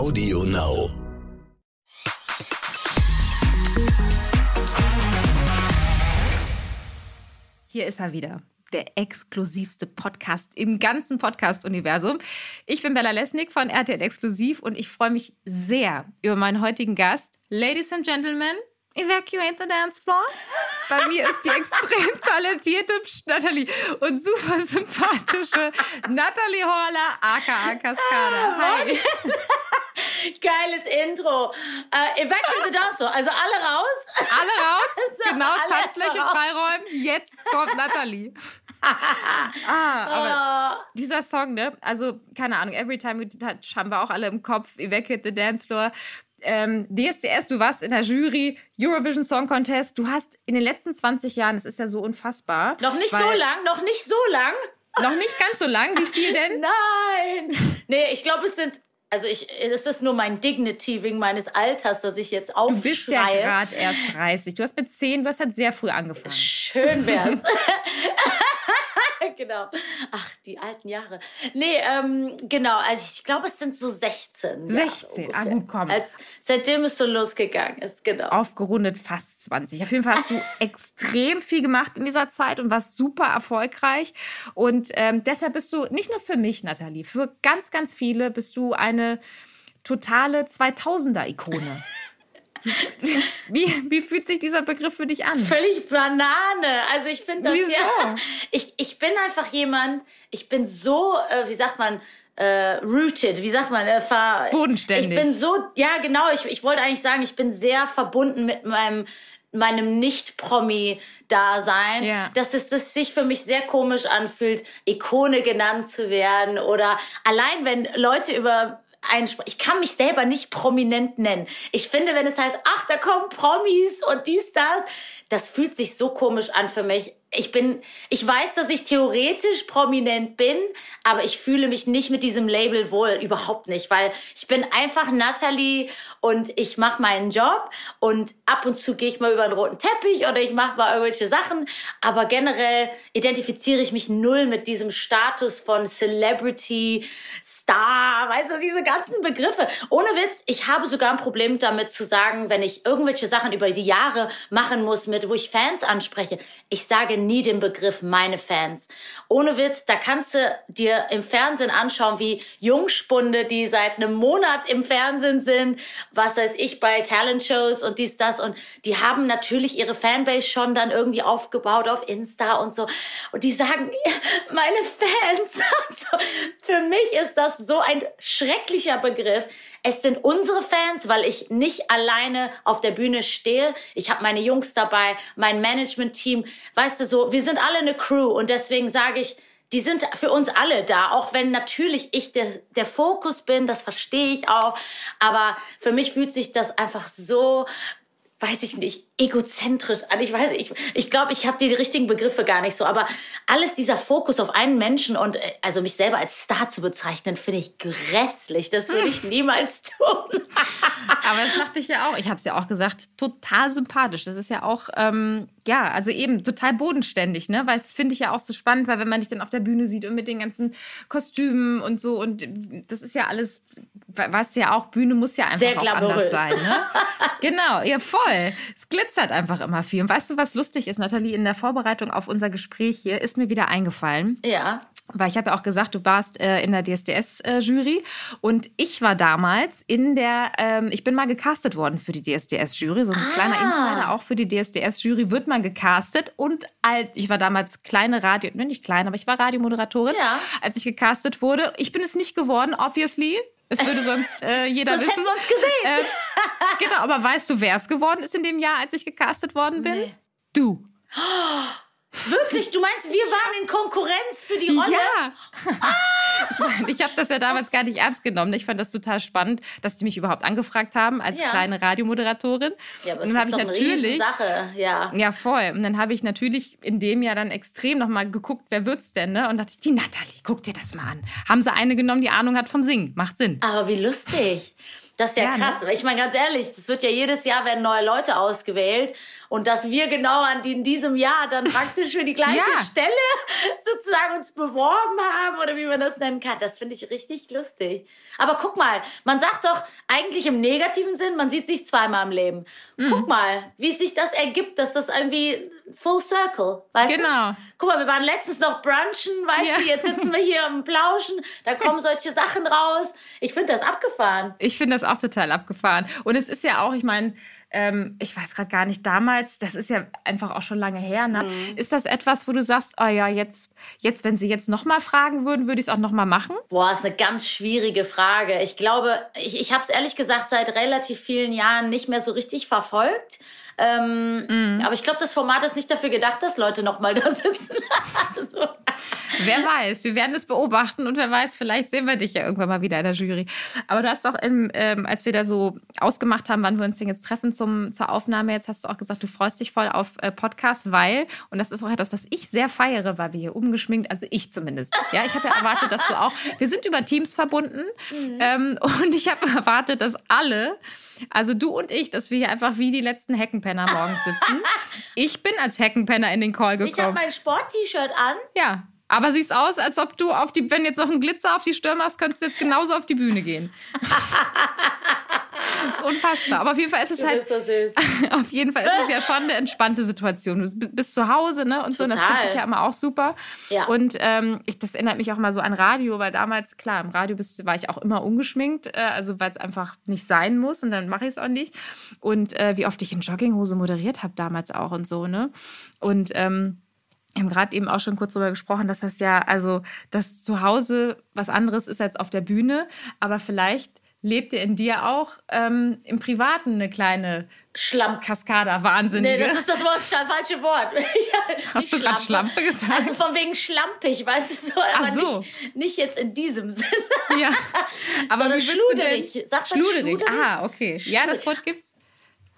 Audio Now. Hier ist er wieder. Der exklusivste Podcast im ganzen Podcast-Universum. Ich bin Bella Lesnick von RTL Exklusiv und ich freue mich sehr über meinen heutigen Gast. Ladies and Gentlemen, Evacuate the Dance Floor. Bei mir ist die extrem talentierte Nathalie und super sympathische Nathalie Horler, aka Cascada. Hi. Geiles Intro. Äh, evacuate the dance floor. Also alle raus. Alle raus. Genau, alle Tanzfläche raus. freiräumen. Jetzt kommt Nathalie. ah, aber Oh, dieser Song, ne? Also, keine Ahnung, Every Time We Touch haben wir auch alle im Kopf. Evacuate the Dance Floor. Ähm, DSDS, du warst in der Jury, Eurovision Song Contest. Du hast in den letzten 20 Jahren, das ist ja so unfassbar. noch nicht so lang, noch nicht so lang. Noch nicht ganz so lang. Wie viel denn? Nein. Nee, ich glaube, es sind. Also ich, es ist nur mein Dignity wegen meines Alters, dass ich jetzt aufschreie. Du bist ja gerade erst 30. Du hast mit 10, du hast halt sehr früh angefangen. Schön wär's. genau. Ach, die alten Jahre. Nee, ähm, genau. Also ich glaube, es sind so 16. Jahre 16, ah, gut, komm. Als, seitdem es so losgegangen ist, genau. Aufgerundet fast 20. Auf jeden Fall hast du extrem viel gemacht in dieser Zeit und warst super erfolgreich. Und ähm, deshalb bist du nicht nur für mich, Nathalie, für ganz, ganz viele bist du eine totale 2000er-Ikone. wie, wie fühlt sich dieser Begriff für dich an? Völlig Banane. Also ich finde das Wieso? ja. Ich, ich bin einfach jemand, ich bin so, äh, wie sagt man, äh, rooted, wie sagt man, äh, ver Bodenständig. Ich bin so, ja genau, ich, ich wollte eigentlich sagen, ich bin sehr verbunden mit meinem meinem Nicht-Promi-Dasein, Ja. dass es das sich für mich sehr komisch anfühlt, Ikone genannt zu werden oder allein wenn Leute über spr- ich kann mich selber nicht prominent nennen. Ich finde, wenn es heißt, ach, da kommen Promis und dies, das, das fühlt sich so komisch an für mich. Ich bin, ich weiß, dass ich theoretisch prominent bin, aber ich fühle mich nicht mit diesem Label wohl, überhaupt nicht, weil ich bin einfach Natalie und ich mache meinen Job und ab und zu gehe ich mal über einen roten Teppich oder ich mache mal irgendwelche Sachen, aber generell identifiziere ich mich null mit diesem Status von Celebrity, Star, weißt du, diese ganzen Begriffe. Ohne Witz, ich habe sogar ein Problem damit zu sagen, wenn ich irgendwelche Sachen über die Jahre machen muss, mit wo ich Fans anspreche. Ich sage nie den Begriff meine Fans. Ohne Witz, da kannst du dir im Fernsehen anschauen, wie Jungspunde, die seit einem Monat im Fernsehen sind, was weiß ich, bei Talentshows und dies, das. Und die haben natürlich ihre Fanbase schon dann irgendwie aufgebaut auf Insta und so. Und die sagen, meine Fans. Für mich ist das so ein schrecklicher Begriff. Es sind unsere Fans, weil ich nicht alleine auf der Bühne stehe. Ich habe meine Jungs dabei, mein Management-Team. Weißt du so, wir sind alle eine Crew und deswegen sage ich, die sind für uns alle da, auch wenn natürlich ich der, der Fokus bin, das verstehe ich auch. Aber für mich fühlt sich das einfach so, weiß ich nicht, egozentrisch an. Ich weiß, ich, ich glaube, ich habe die richtigen Begriffe gar nicht so. Aber alles dieser Fokus auf einen Menschen und äh, also mich selber als Star zu bezeichnen, finde ich grässlich. Das würde ich niemals tun. Aber das macht dich ja auch, ich habe es ja auch gesagt, total sympathisch. Das ist ja auch, ähm, ja, also eben total bodenständig, ne? Weil das finde ich ja auch so spannend, weil wenn man dich dann auf der Bühne sieht und mit den ganzen Kostümen und so und das ist ja alles, weißt du ja auch, Bühne muss ja einfach Sehr auch glamourös. anders sein, ne? genau, ja voll. Es glitzert einfach immer viel. Und weißt du, was lustig ist, Nathalie, in der Vorbereitung auf unser Gespräch hier ist mir wieder eingefallen, Ja. weil ich habe ja auch gesagt, du warst äh, in der DSDS-Jury und ich war damals in der, ähm, ich bin mal gecastet worden für die DSDS-Jury, so ein kleiner Insider auch für die DSDS-Jury wird man gecastet und alt, ich war damals kleine Radio, ne, nicht klein, aber ich war Radiomoderatorin, Ja. als ich gecastet wurde. Ich bin es nicht geworden, obviously. Es würde sonst äh, jeder Sonst wissen. hätten wir uns gesehen. Äh, genau, aber weißt du, wer es geworden ist in dem Jahr, als ich gecastet worden bin? Nee. Du. Wirklich? Du meinst, wir waren in Konkurrenz für die Rolle? Ja. Ich, mein, ich habe das ja damals gar nicht ernst genommen. Ich fand das total spannend, dass die mich überhaupt angefragt haben als Ja. kleine Radiomoderatorin. Ja, aber und dann ist ich doch eine natürlich Riesensache. Ja. ja, voll. Und dann habe ich natürlich in dem Jahr dann extrem nochmal geguckt, wer wird's denn, ne? Und dachte ich, die Nathalie, guck dir das mal an. Haben sie eine genommen, die Ahnung hat vom Singen. Macht Sinn. Aber wie lustig. Das ist ja, Ja, ne? krass. Ich meine, ganz ehrlich, es wird ja jedes Jahr werden neue Leute ausgewählt. Und dass wir genau an die, in diesem Jahr dann praktisch für die gleiche ja. Stelle sozusagen uns beworben haben oder wie man das nennen kann. Das finde ich richtig lustig. Aber guck mal, man sagt doch eigentlich im negativen Sinn, man sieht sich zweimal im Leben. Mhm. Guck mal, wie sich das ergibt, dass das irgendwie full circle, weißt genau. du? Guck mal, wir waren letztens noch brunchen, weißt ja. du, jetzt sitzen wir hier im Plauschen, da kommen solche Sachen raus. Ich finde das abgefahren. Ich finde das auch total abgefahren. Und es ist ja auch, ich meine, ähm, ich weiß gerade gar nicht, damals, das ist ja einfach auch schon lange her, ne? Mhm. Ist das etwas, wo du sagst, oh ja, jetzt, jetzt wenn sie jetzt nochmal fragen würden, würde ich es auch nochmal machen? Boah, ist eine ganz schwierige Frage. Ich glaube, ich, ich habe es ehrlich gesagt seit relativ vielen Jahren nicht mehr so richtig verfolgt. Ähm, mhm. Aber ich glaube, das Format ist nicht dafür gedacht, dass Leute nochmal da sitzen. so. Wer weiß, wir werden es beobachten und wer weiß, vielleicht sehen wir dich ja irgendwann mal wieder in der Jury. Aber du hast doch, im, ähm, als wir da so ausgemacht haben, wann wir uns denn jetzt treffen zum, zur Aufnahme, jetzt hast du auch gesagt, du freust dich voll auf äh, Podcast, weil, und das ist auch etwas, was ich sehr feiere, weil wir hier umgeschminkt, also ich zumindest. Ja, ich habe ja erwartet, dass du auch, wir sind über Teams verbunden mhm. ähm, und ich habe erwartet, dass alle, also du und ich, dass wir hier einfach wie die letzten Heckenpenner morgens sitzen. Ich bin als Heckenpenner in den Call gekommen. Ich habe mein Sport-T-Shirt an. Ja, aber siehst aus, als ob du auf die, wenn jetzt noch ein Glitzer auf die Stirn hast, könntest du jetzt genauso auf die Bühne gehen. das ist unfassbar. Aber auf jeden Fall ist es halt. So süß. auf jeden Fall ist es ja schon eine entspannte Situation. Du bist zu Hause, ne? Und Total. so. Und das finde ich ja immer auch super. Ja. Und ähm, ich, das erinnert mich auch mal so an Radio, weil damals, klar, im Radio bist, war ich auch immer ungeschminkt, äh, also weil es einfach nicht sein muss und dann mache ich es auch nicht. Und äh, wie oft ich in Jogginghose moderiert habe damals auch und so, ne? Und ähm, wir haben gerade eben auch schon kurz darüber gesprochen, dass das ja, also das zu Hause was anderes ist als auf der Bühne, aber vielleicht lebt ihr in dir auch ähm, im Privaten eine kleine Schlammkaskada, Wahnsinnige. Nee, das ist das Wort, falsche Wort. Hast du gerade Schlampe gesagt? Also von wegen schlampig, weißt du so, aber Ach so. Nicht, nicht jetzt in diesem Sinne. Ja, aber wie schluderig. Sagt schluderig. schluderig? Ah, okay. Schluderig. Ja, das Wort gibt's.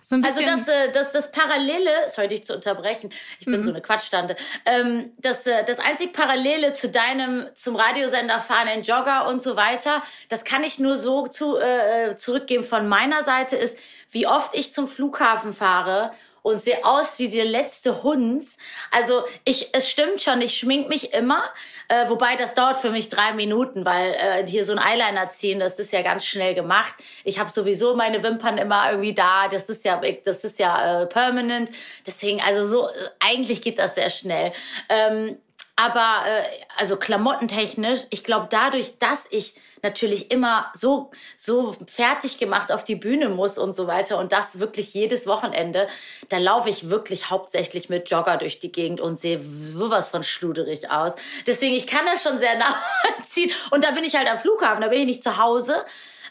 So also das, äh, das, das Parallele, sorry dich zu unterbrechen, ich bin mhm. so eine Quatschtante, ähm, das, äh, das einzig Parallele zu deinem, zum Radiosender fahrenden Jogger und so weiter, das kann ich nur so zu, äh, zurückgeben von meiner Seite ist, wie oft ich zum Flughafen fahre und sehe aus wie der letzte Hund. Also ich, es stimmt schon, ich schmink mich immer, äh, wobei das dauert für mich drei Minuten, weil äh, hier so ein Eyeliner ziehen, das ist ja ganz schnell gemacht. Ich habe sowieso meine Wimpern immer irgendwie da, das ist ja, das ist ja äh, permanent. Deswegen, also so, äh, eigentlich geht das sehr schnell. Ähm, aber äh, also klamottentechnisch, ich glaube dadurch, dass ich natürlich immer so, so fertig gemacht auf die Bühne muss und so weiter und das wirklich jedes Wochenende, da laufe ich wirklich hauptsächlich mit Jogger durch die Gegend und sehe sowas von schluderig aus. Deswegen, ich kann das schon sehr nachziehen und da bin ich halt am Flughafen, da bin ich nicht zu Hause.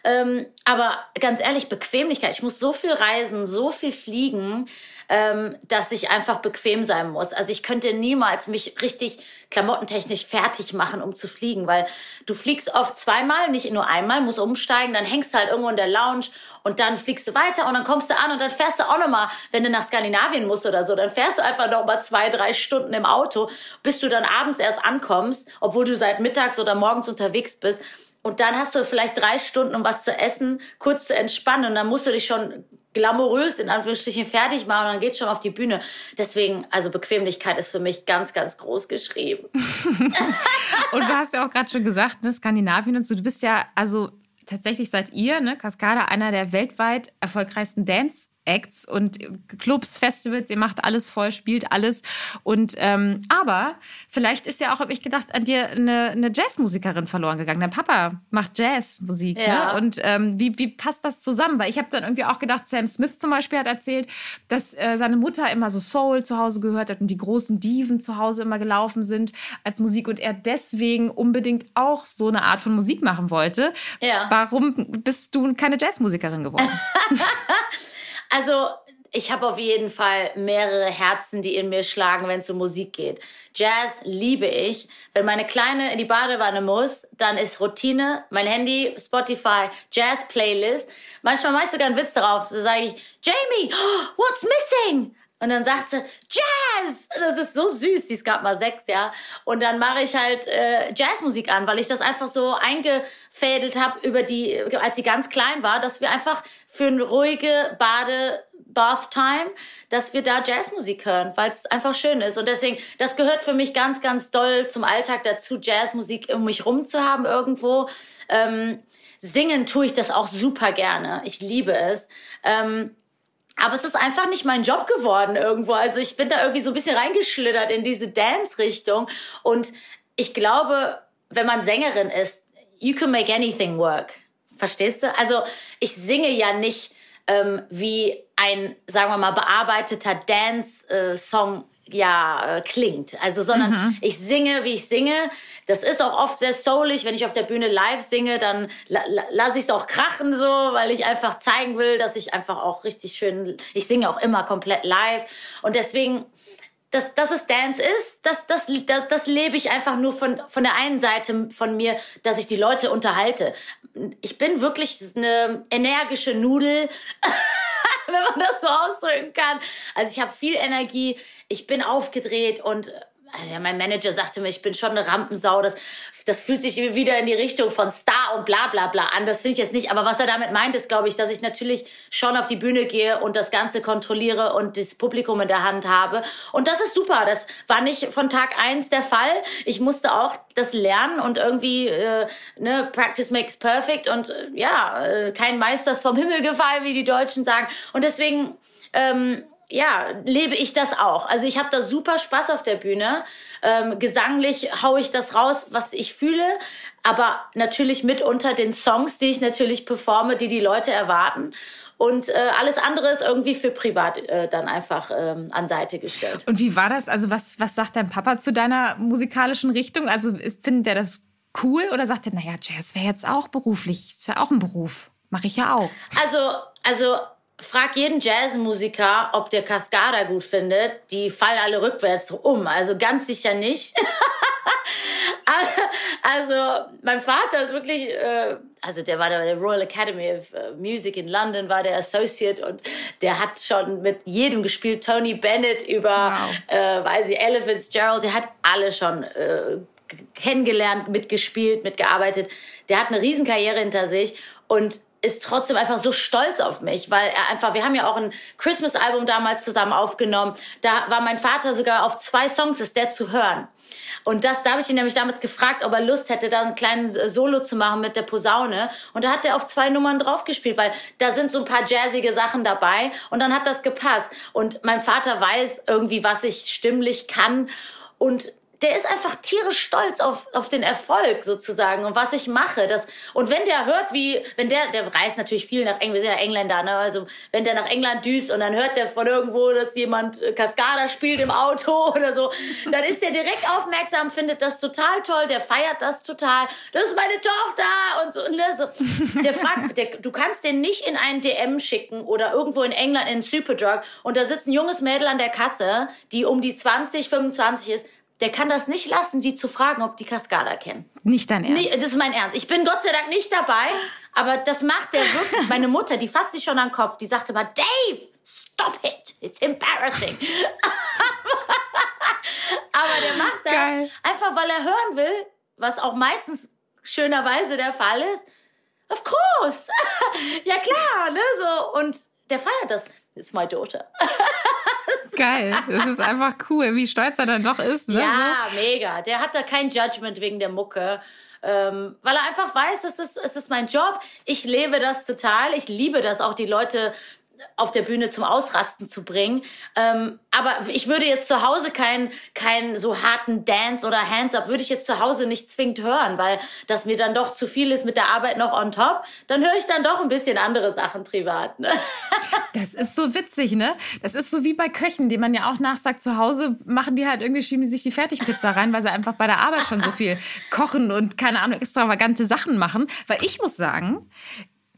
Ähm, aber ganz ehrlich, Bequemlichkeit. Ich muss so viel reisen, so viel fliegen ähm, dass ich einfach bequem sein muss. Also ich könnte niemals mich richtig klamottentechnisch fertig machen, um zu fliegen, weil du fliegst oft zweimal, nicht nur einmal, musst umsteigen, dann hängst du halt irgendwo in der Lounge und dann fliegst du weiter und dann kommst du an und dann fährst du auch nochmal, wenn du nach Skandinavien musst oder so, dann fährst du einfach nochmal zwei, drei Stunden im Auto, bis du dann abends erst ankommst, obwohl du seit mittags oder morgens unterwegs bist. Und dann hast du vielleicht drei Stunden, um was zu essen, kurz zu entspannen. Und dann musst du dich schon glamourös in Anführungsstrichen fertig machen und dann geht's schon auf die Bühne. Deswegen, also Bequemlichkeit ist für mich ganz, ganz groß geschrieben. und du hast ja auch gerade schon gesagt, ne, Skandinavien und so, du bist ja, also tatsächlich seid ihr, ne, Cascada, einer der weltweit erfolgreichsten Dance- Acts und Clubs, Festivals, ihr macht alles voll, spielt alles. Und ähm, aber vielleicht ist ja auch, habe ich gedacht, an dir eine, eine Jazzmusikerin verloren gegangen. Dein Papa macht Jazzmusik. Ne? Ja. Ne? Und ähm, wie, wie passt das zusammen? Weil ich habe dann irgendwie auch gedacht, Sam Smith zum Beispiel hat erzählt, dass äh, seine Mutter immer so Soul zu Hause gehört hat und die großen Diven zu Hause immer gelaufen sind als Musik und er deswegen unbedingt auch so eine Art von Musik machen wollte. Ja. Warum bist du keine Jazzmusikerin geworden? Also ich habe auf jeden Fall mehrere Herzen, die in mir schlagen, wenn es um Musik geht. Jazz liebe ich. Wenn meine Kleine in die Badewanne muss, dann ist Routine, mein Handy, Spotify, Jazz-Playlist. Manchmal mache ich sogar einen Witz darauf. So sage ich, Jamie, what's missing? Und dann sagt sie, Jazz! Das ist so süß. Sie ist gerade mal sechs, ja. Und dann mache ich halt äh, Jazzmusik an, weil ich das einfach so eingefädelt habe über die, als sie ganz klein war, dass wir einfach für eine ruhige Bade Bath Time, dass wir da Jazzmusik hören, weil es einfach schön ist. Und deswegen, das gehört für mich ganz, ganz doll zum Alltag dazu, Jazzmusik um mich rum zu haben irgendwo. Ähm, singen tue ich das auch super gerne. Ich liebe es. Ähm, aber es ist einfach nicht mein Job geworden irgendwo. Also ich bin da irgendwie so ein bisschen reingeschlittert in diese Dance-Richtung. Und ich glaube, wenn man Sängerin ist, you can make anything work. Verstehst du? Also ich singe ja nicht ähm, wie ein, sagen wir mal, bearbeiteter Dance-Song ja äh, klingt. Also, sondern mhm. ich singe, wie ich singe. Das ist auch oft sehr soulig. Wenn ich auf der Bühne live singe, dann la la lasse ich es auch krachen so, weil ich einfach zeigen will, dass ich einfach auch richtig schön. Ich singe auch immer komplett live und deswegen. Dass, dass es Dance ist, das, das, das, das lebe ich einfach nur von, von der einen Seite von mir, dass ich die Leute unterhalte. Ich bin wirklich eine energische Nudel. wenn man das so ausdrücken kann. Also ich habe viel Energie, ich bin aufgedreht und ja, mein Manager sagte mir, ich bin schon eine Rampensau. Das, das fühlt sich wieder in die Richtung von Star und bla bla bla an. Das finde ich jetzt nicht. Aber was er damit meint, ist, glaube ich, dass ich natürlich schon auf die Bühne gehe und das Ganze kontrolliere und das Publikum in der Hand habe. Und das ist super. Das war nicht von Tag eins der Fall. Ich musste auch das lernen und irgendwie, äh, ne, Practice makes perfect und äh, ja, äh, kein Meister ist vom Himmel gefallen, wie die Deutschen sagen. Und deswegen, ähm, ja, lebe ich das auch. Also ich habe da super Spaß auf der Bühne. Ähm, gesanglich haue ich das raus, was ich fühle, aber natürlich mit unter den Songs, die ich natürlich performe, die die Leute erwarten. Und äh, alles andere ist irgendwie für privat äh, dann einfach ähm, an Seite gestellt. Und wie war das? Also was, was sagt dein Papa zu deiner musikalischen Richtung? Also findet der das cool oder sagt er, naja, Jazz wäre jetzt auch beruflich, ist ja auch ein Beruf. Mache ich ja auch. Also, also frag jeden Jazzmusiker, ob der Cascada gut findet. Die fallen alle rückwärts um. Also ganz sicher nicht. also mein Vater ist wirklich, äh, also der war der Royal Academy of äh, Music in London, war der Associate und der hat schon mit jedem gespielt. Tony Bennett über, wow. äh, weiß ich, Elephants, Gerald, der hat alle schon äh, kennengelernt, mitgespielt, mitgearbeitet. Der hat eine Riesenkarriere hinter sich und ist trotzdem einfach so stolz auf mich, weil er einfach, wir haben ja auch ein Christmas-Album damals zusammen aufgenommen. Da war mein Vater sogar auf zwei Songs, ist der zu hören. Und das, da habe ich ihn nämlich damals gefragt, ob er Lust hätte, da einen kleinen Solo zu machen mit der Posaune. Und da hat er auf zwei Nummern draufgespielt, weil da sind so ein paar jazzige Sachen dabei. Und dann hat das gepasst. Und mein Vater weiß irgendwie, was ich stimmlich kann. Und der ist einfach tierisch stolz auf, auf den Erfolg sozusagen und was ich mache. Das, und wenn der hört, wie, wenn der, der reist natürlich viel nach England, wir sind ja Engländer, ne? Also wenn der nach England düst und dann hört der von irgendwo, dass jemand äh, Cascada spielt im Auto oder so, dann ist der direkt aufmerksam, findet das total toll, der feiert das total. Das ist meine Tochter und so. Ne? so. Der fragt, der, du kannst den nicht in einen DM schicken oder irgendwo in England in Superdrug und da sitzt ein junges Mädel an der Kasse, die um die 20, 25 ist der kann das nicht lassen, die zu fragen, ob die Cascada kennen. Nicht dein Ernst? Nee, das ist mein Ernst. Ich bin Gott sei Dank nicht dabei, aber das macht der wirklich. Meine Mutter, die fasst sich schon am Kopf, die sagte immer, Dave, stop it, it's embarrassing. aber der macht das Geil. einfach, weil er hören will, was auch meistens schönerweise der Fall ist. Of course. ja klar, ne, so. Und der feiert das. It's my daughter. Geil. Das ist einfach cool, wie stolz er dann doch ist. Ne? Ja, so. mega. Der hat da kein Judgment wegen der Mucke. Ähm, weil er einfach weiß, das ist, es ist mein Job. Ich lebe das total. Ich liebe das auch, die Leute auf der Bühne zum Ausrasten zu bringen. Ähm, aber ich würde jetzt zu Hause keinen keinen so harten Dance oder Hands-up, würde ich jetzt zu Hause nicht zwingend hören, weil das mir dann doch zu viel ist mit der Arbeit noch on top. Dann höre ich dann doch ein bisschen andere Sachen privat. Ne? Das ist so witzig, ne? Das ist so wie bei Köchen, die man ja auch nachsagt, zu Hause machen die halt irgendwie, schieben die sich die Fertigpizza rein, weil sie einfach bei der Arbeit schon so viel kochen und keine Ahnung, extravagante Sachen machen. Weil ich muss sagen,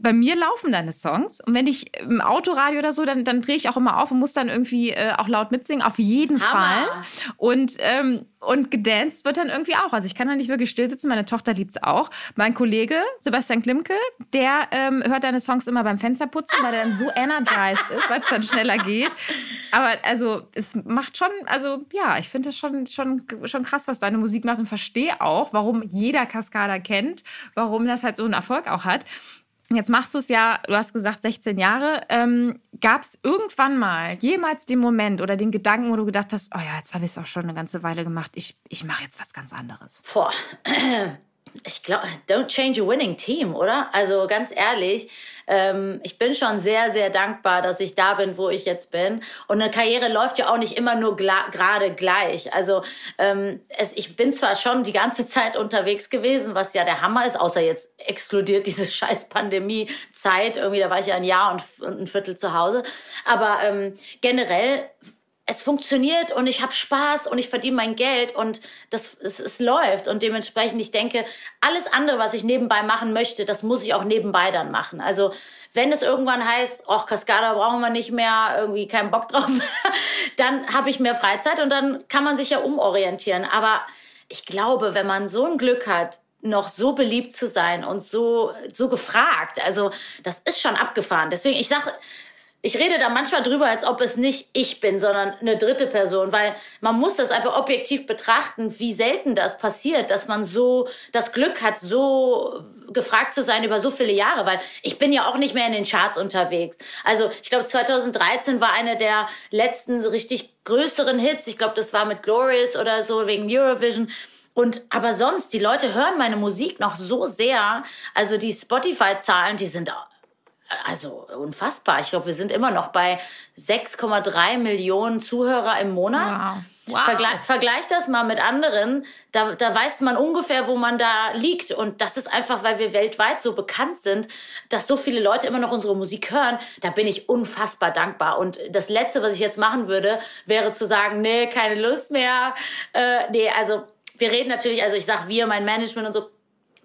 bei mir laufen deine Songs. Und wenn ich im Autoradio oder so, dann, dann drehe ich auch immer auf und muss dann irgendwie äh, auch laut mitsingen. Auf jeden Hammer. Fall. Und, ähm, und gedanced wird dann irgendwie auch. Also ich kann da nicht wirklich still sitzen. Meine Tochter liebt es auch. Mein Kollege, Sebastian Klimke, der ähm, hört deine Songs immer beim Fensterputzen, weil er dann so energized ist, weil es dann schneller geht. Aber also es macht schon, also ja, ich finde das schon, schon, schon krass, was deine Musik macht und verstehe auch, warum jeder Kaskader kennt, warum das halt so einen Erfolg auch hat. Jetzt machst du es ja, du hast gesagt 16 Jahre. Ähm, Gab es irgendwann mal jemals den Moment oder den Gedanken, wo du gedacht hast, oh ja, jetzt habe ich es auch schon eine ganze Weile gemacht, ich, ich mache jetzt was ganz anderes? Boah, ich glaube, don't change a winning team, oder? Also ganz ehrlich, ähm, ich bin schon sehr, sehr dankbar, dass ich da bin, wo ich jetzt bin. Und eine Karriere läuft ja auch nicht immer nur gerade gleich. Also ähm, es, ich bin zwar schon die ganze Zeit unterwegs gewesen, was ja der Hammer ist, außer jetzt explodiert diese scheiß Pandemie-Zeit. Irgendwie, da war ich ja ein Jahr und, und ein Viertel zu Hause. Aber ähm, generell es funktioniert und ich habe Spaß und ich verdiene mein Geld und das es, es läuft. Und dementsprechend ich denke alles andere was ich nebenbei machen möchte das muss ich auch nebenbei dann machen. Also wenn es irgendwann heißt ach Cascada brauchen wir nicht mehr irgendwie keinen Bock drauf dann habe ich mehr Freizeit und dann kann man sich ja umorientieren. Aber ich glaube wenn man so ein Glück hat noch so beliebt zu sein und so so gefragt also das ist schon abgefahren. Deswegen ich sage ich rede da manchmal drüber, als ob es nicht ich bin, sondern eine dritte Person, weil man muss das einfach objektiv betrachten, wie selten das passiert, dass man so das Glück hat, so gefragt zu sein über so viele Jahre, weil ich bin ja auch nicht mehr in den Charts unterwegs. Also ich glaube 2013 war eine der letzten so richtig größeren Hits. Ich glaube, das war mit Glorious oder so wegen Eurovision. Und aber sonst, die Leute hören meine Musik noch so sehr. Also die Spotify-Zahlen, die sind also unfassbar. Ich glaube, wir sind immer noch bei 6,3 Millionen Zuhörer im Monat. Wow. Wow. Vergleich, vergleich das mal mit anderen. Da, da weiß man ungefähr, wo man da liegt. Und das ist einfach, weil wir weltweit so bekannt sind, dass so viele Leute immer noch unsere Musik hören. Da bin ich unfassbar dankbar. Und das Letzte, was ich jetzt machen würde, wäre zu sagen, nee, keine Lust mehr. Äh, nee, also wir reden natürlich, also ich sag wir, mein Management und so,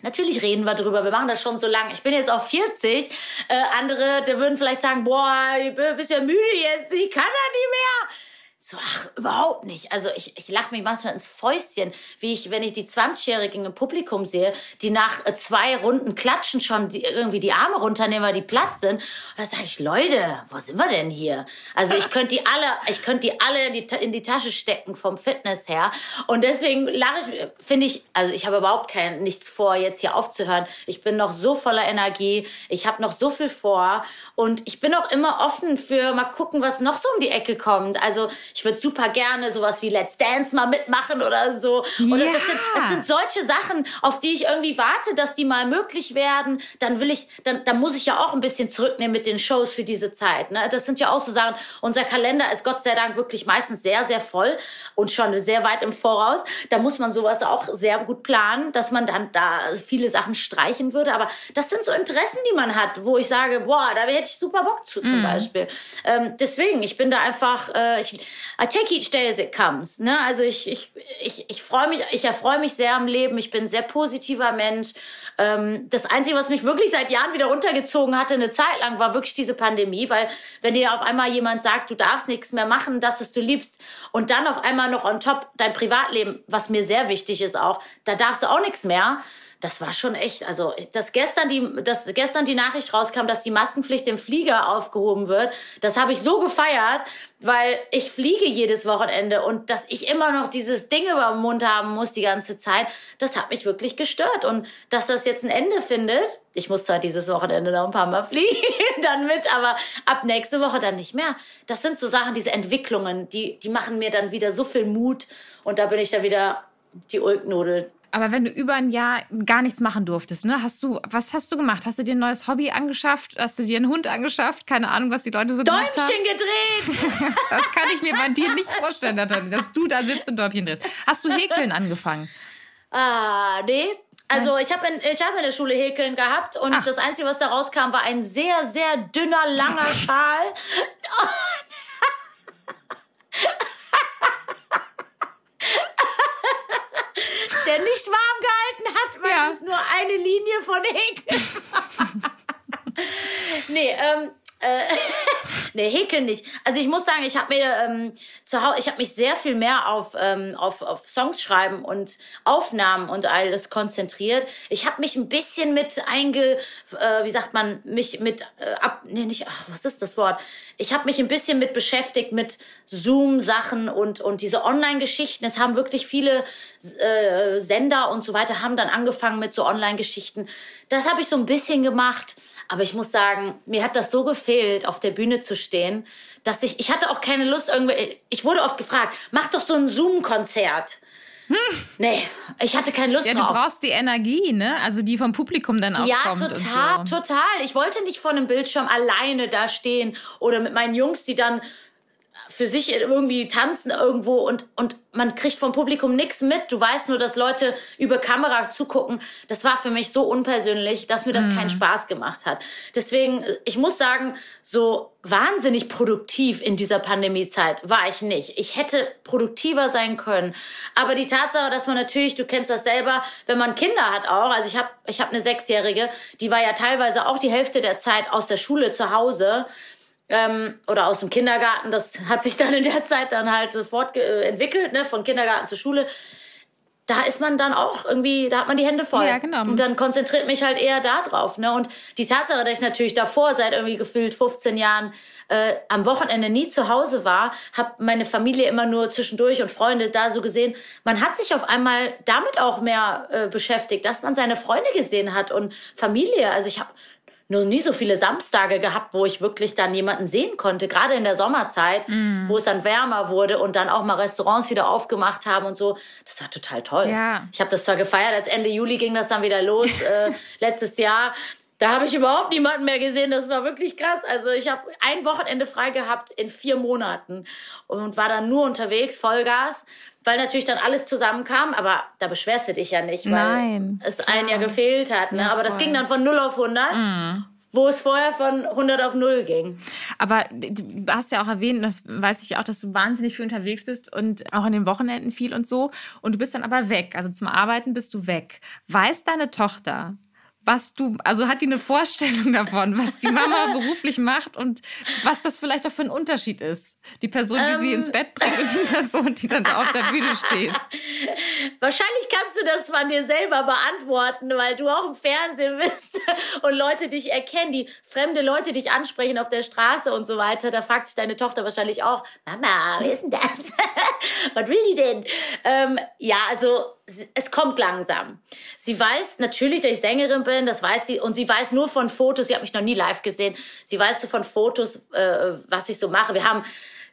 Natürlich reden wir drüber. Wir machen das schon so lange. Ich bin jetzt auf 40. Äh, andere, die würden vielleicht sagen, boah, bist ja müde jetzt. Ich kann da nie mehr. So, ach, überhaupt nicht. Also ich, ich lache mich manchmal ins Fäustchen, wie ich, wenn ich die 20-Jährigen im Publikum sehe, die nach äh, zwei Runden klatschen schon die, irgendwie die Arme runternehmen, weil die platt sind. Da sage ich, Leute, wo sind wir denn hier? Also ich könnte die alle, ich könnte die alle in die, in die Tasche stecken vom Fitness her. Und deswegen lache ich, finde ich, also ich habe überhaupt kein, nichts vor, jetzt hier aufzuhören. Ich bin noch so voller Energie. Ich habe noch so viel vor. Und ich bin auch immer offen für mal gucken, was noch so um die Ecke kommt. Also ich würde super gerne sowas wie Let's Dance mal mitmachen oder so. Oder ja. das, sind, das sind solche Sachen, auf die ich irgendwie warte, dass die mal möglich werden. Dann will ich, dann, dann muss ich ja auch ein bisschen zurücknehmen mit den Shows für diese Zeit. Ne? Das sind ja auch so Sachen. Unser Kalender ist Gott sei Dank wirklich meistens sehr, sehr voll und schon sehr weit im Voraus. Da muss man sowas auch sehr gut planen, dass man dann da viele Sachen streichen würde. Aber das sind so Interessen, die man hat, wo ich sage, boah, da hätte ich super Bock zu, zum mm. Beispiel. Ähm, deswegen, ich bin da einfach, äh, ich, I take each day as it comes. Ne? Also ich, ich, ich, ich freue mich, ich erfreue mich sehr am Leben. Ich bin ein sehr positiver Mensch. Ähm, das Einzige, was mich wirklich seit Jahren wieder runtergezogen hatte, eine Zeit lang, war wirklich diese Pandemie, weil wenn dir auf einmal jemand sagt, du darfst nichts mehr machen, das, was du liebst, und dann auf einmal noch on top dein Privatleben, was mir sehr wichtig ist auch, da darfst du auch nichts mehr das war schon echt, also dass gestern die, dass gestern die Nachricht rauskam, dass die Maskenpflicht im Flieger aufgehoben wird, das habe ich so gefeiert, weil ich fliege jedes Wochenende und dass ich immer noch dieses Ding über dem Mund haben muss die ganze Zeit, das hat mich wirklich gestört und dass das jetzt ein Ende findet, ich muss zwar dieses Wochenende noch ein paar Mal fliegen dann mit, aber ab nächste Woche dann nicht mehr. Das sind so Sachen, diese Entwicklungen, die, die machen mir dann wieder so viel Mut und da bin ich dann wieder die Ulknudel aber wenn du über ein Jahr gar nichts machen durftest, ne, hast du, was hast du gemacht? Hast du dir ein neues Hobby angeschafft? Hast du dir einen Hund angeschafft? Keine Ahnung, was die Leute so Däumchen gemacht haben. gedreht! das kann ich mir bei dir nicht vorstellen, dass du da sitzt und Däumchen drehst. Hast du Häkeln angefangen? Ah, nee. Also ich habe in, ich hab in der Schule Häkeln gehabt und Ach. das Einzige, was da rauskam, war ein sehr, sehr dünner, langer Schal. der nicht warm gehalten hat, weil ja. es nur eine Linie von Häkeln war. nee, ähm, äh, nee, häkeln nicht. Also ich muss sagen, ich habe mir ähm, zu Hause, ich habe mich sehr viel mehr auf, ähm, auf, auf Songs schreiben und Aufnahmen und alles konzentriert. Ich habe mich ein bisschen mit einge, äh, wie sagt man, mich mit äh, ab, nee, nicht, ach, was ist das Wort? Ich habe mich ein bisschen mit beschäftigt mit Zoom-Sachen und und diese Online-Geschichten. Es haben wirklich viele äh, Sender und so weiter haben dann angefangen mit so Online-Geschichten. Das habe ich so ein bisschen gemacht. Aber ich muss sagen, mir hat das so gefehlt, auf der Bühne zu stehen, dass ich, ich hatte auch keine Lust irgendwie, ich wurde oft gefragt, mach doch so ein Zoom-Konzert. Hm. Nee, ich hatte keine Lust ja, drauf. Du brauchst die Energie, ne? Also die vom Publikum dann auch ja, kommt. Ja, total, so. total. Ich wollte nicht vor einem Bildschirm alleine da stehen oder mit meinen Jungs, die dann für sich irgendwie tanzen irgendwo und, und man kriegt vom Publikum nichts mit. Du weißt nur, dass Leute über Kamera zugucken. Das war für mich so unpersönlich, dass mir das mm. keinen Spaß gemacht hat. Deswegen, ich muss sagen, so wahnsinnig produktiv in dieser Pandemiezeit war ich nicht. Ich hätte produktiver sein können. Aber die Tatsache, dass man natürlich, du kennst das selber, wenn man Kinder hat auch, also ich habe ich hab eine Sechsjährige, die war ja teilweise auch die Hälfte der Zeit aus der Schule zu Hause ähm, oder aus dem Kindergarten. Das hat sich dann in der Zeit dann halt sofort entwickelt, ne, von Kindergarten zur Schule. Da ist man dann auch irgendwie, da hat man die Hände voll. Ja, genau. Und dann konzentriert mich halt eher da drauf. Ne? Und die Tatsache, dass ich natürlich davor seit irgendwie gefühlt 15 Jahren äh, am Wochenende nie zu Hause war, habe meine Familie immer nur zwischendurch und Freunde da so gesehen. Man hat sich auf einmal damit auch mehr äh, beschäftigt, dass man seine Freunde gesehen hat und Familie. Also ich habe nur nie so viele Samstage gehabt, wo ich wirklich dann jemanden sehen konnte, gerade in der Sommerzeit, mm. wo es dann wärmer wurde und dann auch mal Restaurants wieder aufgemacht haben und so. Das war total toll. Ja. Ich habe das zwar gefeiert, als Ende Juli ging das dann wieder los, äh, letztes Jahr. Da habe ich überhaupt niemanden mehr gesehen. Das war wirklich krass. Also ich habe ein Wochenende frei gehabt in vier Monaten und war dann nur unterwegs, Vollgas weil natürlich dann alles zusammenkam, aber da beschwerst du dich ja nicht, weil Nein, es klar. ein Jahr gefehlt hat. Ne? Ja, aber das ging dann von 0 auf 100. Mm wo es vorher von 100 auf 0 ging. Aber du hast ja auch erwähnt, das weiß ich auch, dass du wahnsinnig viel unterwegs bist und auch an den Wochenenden viel und so. Und du bist dann aber weg. Also zum Arbeiten bist du weg. Weiß deine Tochter, was du, also hat die eine Vorstellung davon, was die Mama beruflich macht und was das vielleicht auch für ein Unterschied ist? Die Person, die ähm, sie ins Bett bringt und die Person, die dann da auf der Bühne steht. Wahrscheinlich kannst du das von dir selber beantworten, weil du auch im Fernsehen bist und Leute dich erkennen, die fremde Leute dich ansprechen auf der Straße und so weiter. Da fragt sich deine Tochter wahrscheinlich auch, Mama, wer ist denn das? was will die denn? Ähm, ja, also es kommt langsam. Sie weiß natürlich, dass ich Sängerin bin, das weiß sie, und sie weiß nur von Fotos, sie hat mich noch nie live gesehen, sie weiß so von Fotos, äh, was ich so mache. Wir haben,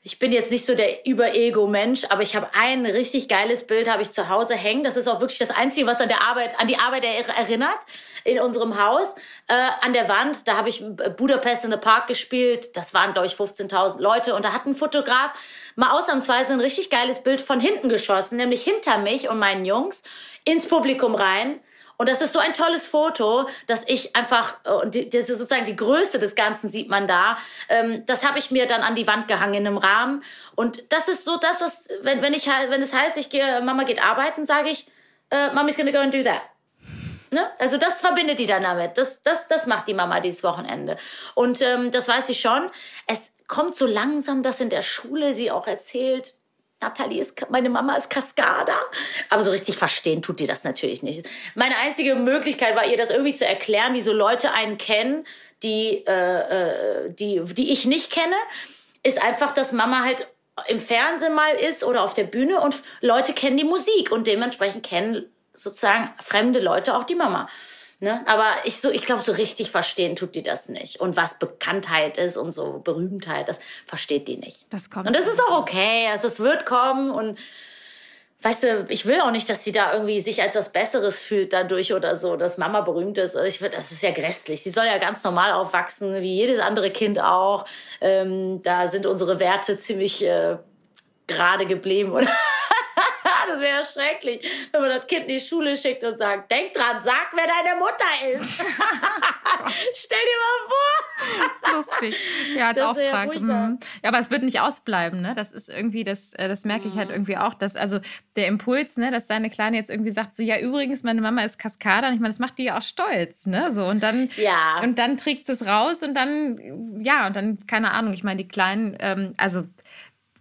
ich bin jetzt nicht so der Über-Ego-Mensch, aber ich habe ein richtig geiles Bild, habe ich zu Hause hängen. Das ist auch wirklich das Einzige, was an der Arbeit, an die Arbeit erinnert in unserem Haus. Äh, an der Wand, da habe ich Budapest in the Park gespielt. Das waren, glaube ich, 15.000 Leute. Und da hat ein Fotograf mal ausnahmsweise ein richtig geiles Bild von hinten geschossen, nämlich hinter mich und meinen Jungs ins Publikum rein. Und das ist so ein tolles Foto, dass ich einfach, äh, und das ist sozusagen die Größe des Ganzen sieht man da. Ähm, das habe ich mir dann an die Wand gehangen in einem Rahmen. Und das ist so das, was, wenn, wenn ich wenn es heißt, ich gehe, Mama geht arbeiten, sage ich, uh, Mommy's gonna go and do that. Ne? Also das verbindet die dann damit. Das, das, das macht die Mama dieses Wochenende. Und ähm, das weiß ich schon. Es kommt so langsam, dass in der Schule sie auch erzählt, Nathalie ist, meine Mama ist Kaskada. Aber so richtig verstehen tut die das natürlich nicht. Meine einzige Möglichkeit war ihr das irgendwie zu erklären, wie so Leute einen kennen, die, äh, äh, die, die ich nicht kenne, ist einfach, dass Mama halt im Fernsehen mal ist oder auf der Bühne und Leute kennen die Musik und dementsprechend kennen sozusagen fremde Leute auch die Mama. Ne? Aber ich so, ich glaube, so richtig verstehen tut die das nicht. Und was Bekanntheit ist und so Berühmtheit, das versteht die nicht. Das kommt. Und das ist auch okay. Also es wird kommen und weißt du, ich will auch nicht, dass sie da irgendwie sich als was Besseres fühlt dadurch oder so, dass Mama berühmt ist. Also ich das ist ja grässlich. Sie soll ja ganz normal aufwachsen, wie jedes andere Kind auch. Ähm, da sind unsere Werte ziemlich äh, gerade geblieben, oder? Das wäre schrecklich, wenn man das Kind in die Schule schickt und sagt, denk dran, sag, wer deine Mutter ist. Stell dir mal vor, Lustig. Ja, als das Auftrag. Ja, mhm. ja, aber es wird nicht ausbleiben, ne? Das ist irgendwie, das, äh, das merke ich halt irgendwie auch, dass, also der Impuls, ne, dass deine Kleine jetzt irgendwie sagt, so, ja, übrigens, meine Mama ist Kaskader. Und ich meine, das macht die ja auch stolz, ne? So, und dann, ja. und dann trägt sie es raus und dann, ja, und dann, keine Ahnung, ich meine, die Kleinen, ähm, also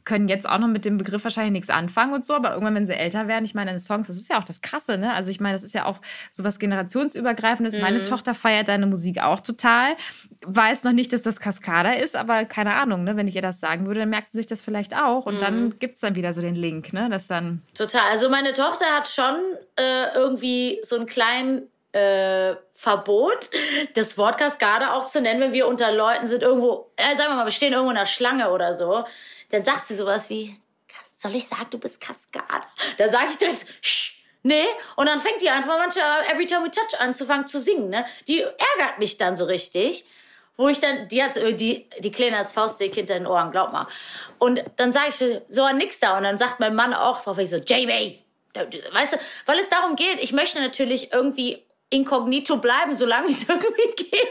können jetzt auch noch mit dem Begriff wahrscheinlich nichts anfangen und so, aber irgendwann, wenn sie älter werden, ich meine, deine Songs, das ist ja auch das Krasse, ne? Also ich meine, das ist ja auch so was generationsübergreifendes. Mhm. Meine Tochter feiert deine Musik auch total, weiß noch nicht, dass das Cascada ist, aber keine Ahnung, ne? Wenn ich ihr das sagen würde, dann merkt sie sich das vielleicht auch und mhm. dann gibt es dann wieder so den Link, ne? Das dann. Total. Also meine Tochter hat schon äh, irgendwie so einen kleinen äh, Verbot, das Wort Cascada auch zu nennen, wenn wir unter Leuten sind, irgendwo, äh, sagen wir mal, wir stehen irgendwo in einer Schlange oder so dann sagt sie sowas wie, soll ich sagen, du bist Kaskade? Da sage ich direkt, Sch, nee. Und dann fängt die einfach manchmal Every Time We Touch anzufangen zu singen. Ne? Die ärgert mich dann so richtig. Wo ich dann, die hat die, die Kleine als Faustdick hinter den Ohren, glaub mal. Und dann sage ich so nix da. Und dann sagt mein Mann auch, ich so, Jamie, weißt du, weil es darum geht, ich möchte natürlich irgendwie inkognito bleiben, solange es irgendwie geht.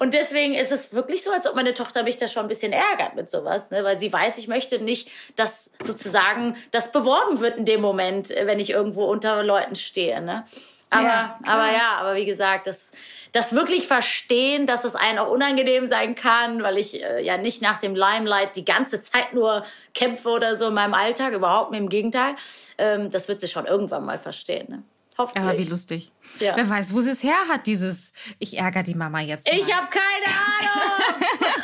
Und deswegen ist es wirklich so, als ob meine Tochter mich da schon ein bisschen ärgert mit sowas, ne? weil sie weiß, ich möchte nicht, dass sozusagen das beworben wird in dem Moment, wenn ich irgendwo unter Leuten stehe. Ne? Aber, ja, aber ja, aber wie gesagt, das, das wirklich verstehen, dass es einem auch unangenehm sein kann, weil ich äh, ja nicht nach dem Limelight die ganze Zeit nur kämpfe oder so in meinem Alltag, überhaupt im Gegenteil, ähm, das wird sie schon irgendwann mal verstehen. Ne? Hoffentlich. Aber wie lustig. Ja. Wer weiß, wo sie es her hat, dieses Ich ärgere die Mama jetzt. Mal. Ich habe keine Ahnung.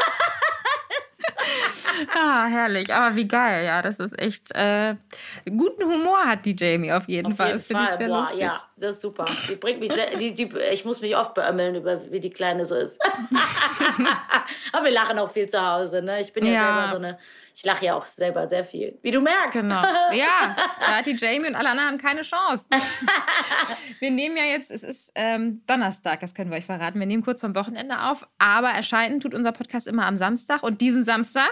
ah, herrlich. Aber wie geil, ja. Das ist echt. Äh, guten Humor hat die Jamie auf jeden auf Fall. Jeden das finde ich sehr Boah, lustig. Ja, das ist super. Die bringt mich sehr, die, die, ich muss mich oft beömmeln, über wie die Kleine so ist. Aber wir lachen auch viel zu Hause. Ne? Ich bin ja, ja. selber so eine ich lache ja auch selber sehr viel, wie du merkst. Genau. Ja, da hat die Jamie und alle anderen haben keine Chance. Wir nehmen ja jetzt, es ist ähm, Donnerstag, das können wir euch verraten. Wir nehmen kurz vom Wochenende auf, aber erscheinen tut unser Podcast immer am Samstag. Und diesen Samstag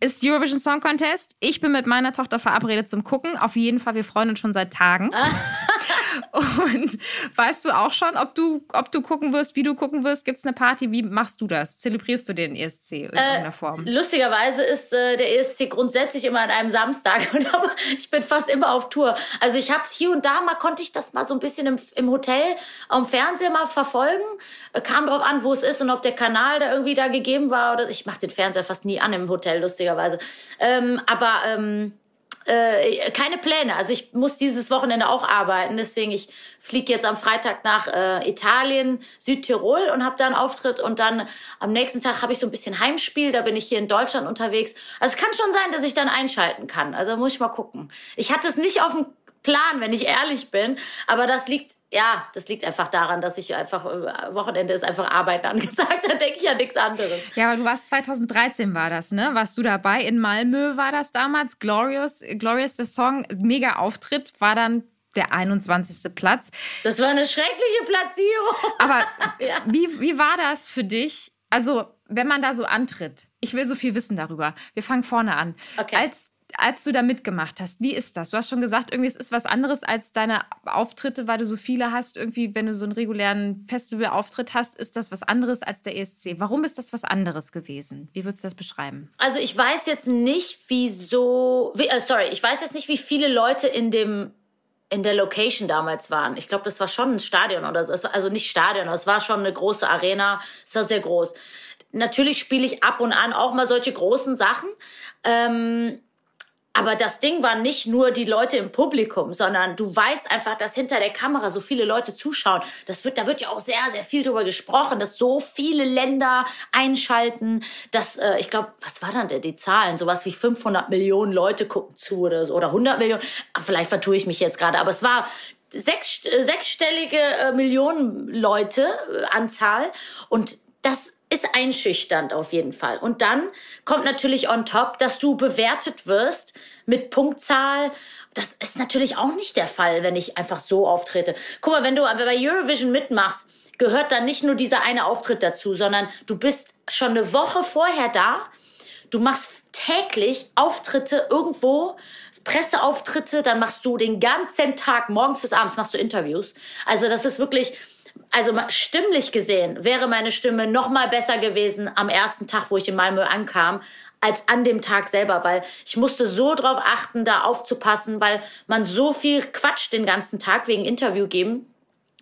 ist Eurovision Song Contest. Ich bin mit meiner Tochter verabredet zum Gucken. Auf jeden Fall, wir freuen uns schon seit Tagen. Und weißt du auch schon, ob du, ob du gucken wirst, wie du gucken wirst? Gibt es eine Party? Wie machst du das? Zelebrierst du den ESC in äh, irgendeiner Form? Lustigerweise ist äh, der ESC grundsätzlich immer an einem Samstag. Und ich bin fast immer auf Tour. Also ich habe es hier und da mal, konnte ich das mal so ein bisschen im, im Hotel am Fernseher mal verfolgen. Äh, kam drauf an, wo es ist und ob der Kanal da irgendwie da gegeben war. Oder ich mache den Fernseher fast nie an im Hotel, lustigerweise. Ähm, aber ähm, äh, keine Pläne. Also ich muss dieses Wochenende auch arbeiten. Deswegen, ich fliege jetzt am Freitag nach äh, Italien, Südtirol und habe da einen Auftritt. Und dann am nächsten Tag habe ich so ein bisschen Heimspiel. Da bin ich hier in Deutschland unterwegs. Also es kann schon sein, dass ich dann einschalten kann. Also muss ich mal gucken. Ich hatte es nicht auf dem Plan, wenn ich ehrlich bin. Aber das liegt ja, das liegt einfach daran, dass ich einfach, äh, Wochenende ist einfach Arbeit angesagt, da denke ich an nichts anderes. Ja, aber du warst 2013 war das, ne? Warst du dabei? In Malmö war das damals. Glorious, Glorious, der Song, mega Auftritt, war dann der 21. Platz. Das war eine schreckliche Platzierung. Aber ja. wie, wie war das für dich? Also, wenn man da so antritt, ich will so viel wissen darüber. Wir fangen vorne an. Okay. Als als du da mitgemacht hast, wie ist das? Du hast schon gesagt, irgendwie es ist was anderes als deine Auftritte, weil du so viele hast. Irgendwie, wenn du so einen regulären Festivalauftritt hast, ist das was anderes als der ESC. Warum ist das was anderes gewesen? Wie würdest du das beschreiben? Also ich weiß jetzt nicht, wieso, wie, äh, sorry, ich weiß jetzt nicht, wie viele Leute in dem in der Location damals waren. Ich glaube, das war schon ein Stadion oder so. Also nicht Stadion, es war schon eine große Arena. Es war sehr groß. Natürlich spiele ich ab und an auch mal solche großen Sachen. Ähm, aber das Ding war nicht nur die Leute im Publikum, sondern du weißt einfach, dass hinter der Kamera so viele Leute zuschauen. Das wird, da wird ja auch sehr, sehr viel drüber gesprochen, dass so viele Länder einschalten, dass, äh, ich glaube, was war dann denn die Zahlen? Sowas wie 500 Millionen Leute gucken zu oder so, oder 100 Millionen. Vielleicht vertue ich mich jetzt gerade, aber es war sechs, sechsstellige äh, Millionen Leute äh, Anzahl und das ist einschüchternd auf jeden Fall. Und dann kommt natürlich on top, dass du bewertet wirst mit Punktzahl. Das ist natürlich auch nicht der Fall, wenn ich einfach so auftrete. Guck mal, wenn du bei Eurovision mitmachst, gehört dann nicht nur dieser eine Auftritt dazu, sondern du bist schon eine Woche vorher da. Du machst täglich Auftritte irgendwo, Presseauftritte, dann machst du den ganzen Tag, morgens bis abends machst du Interviews. Also das ist wirklich, also stimmlich gesehen wäre meine Stimme noch mal besser gewesen am ersten Tag, wo ich in Malmö ankam, als an dem Tag selber, weil ich musste so drauf achten, da aufzupassen, weil man so viel quatscht den ganzen Tag wegen Interview geben.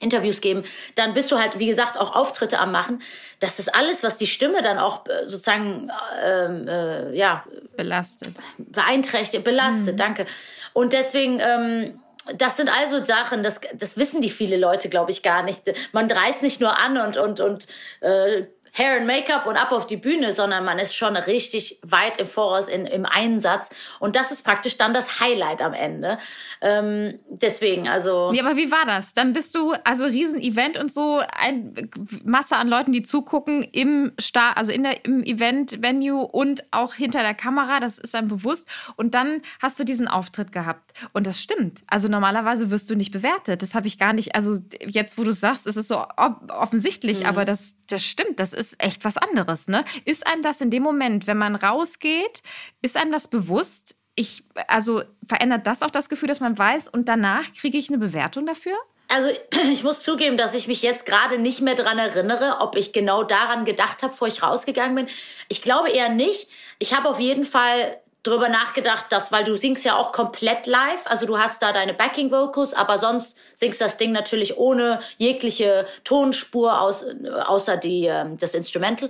Interviews geben, dann bist du halt, wie gesagt, auch Auftritte am machen. Das ist alles, was die Stimme dann auch äh, sozusagen ähm, äh, ja belastet, beeinträchtigt, belastet. Mhm. Danke. Und deswegen ähm, das sind also Sachen, das, das wissen die viele Leute, glaube ich, gar nicht. Man reißt nicht nur an und, und, und äh, Hair and Make-up und ab auf die Bühne, sondern man ist schon richtig weit im Voraus in, im Einsatz. Und das ist praktisch dann das Highlight am Ende. Ähm, deswegen, also. Ja, aber wie war das? Dann bist du, also Riesen-Event und so, ein Masse an Leuten, die zugucken im Star, also in der, im Event-Venue und auch hinter der Kamera, das ist einem bewusst. Und dann hast du diesen Auftritt gehabt. Und das stimmt. Also normalerweise wirst du nicht bewertet. Das habe ich gar nicht, also jetzt, wo du sagst, es ist so offensichtlich, mhm. aber das, das stimmt. Das ist ist echt was anderes, ne? Ist einem das in dem Moment, wenn man rausgeht, ist einem das bewusst? Ich, also verändert das auch das Gefühl, dass man weiß und danach kriege ich eine Bewertung dafür? Also ich muss zugeben, dass ich mich jetzt gerade nicht mehr daran erinnere, ob ich genau daran gedacht habe, bevor ich rausgegangen bin. Ich glaube eher nicht. Ich habe auf jeden Fall drüber nachgedacht, dass, weil du singst ja auch komplett live, also du hast da deine Backing Vocals, aber sonst singst das Ding natürlich ohne jegliche Tonspur aus, außer die, ähm, das Instrumental,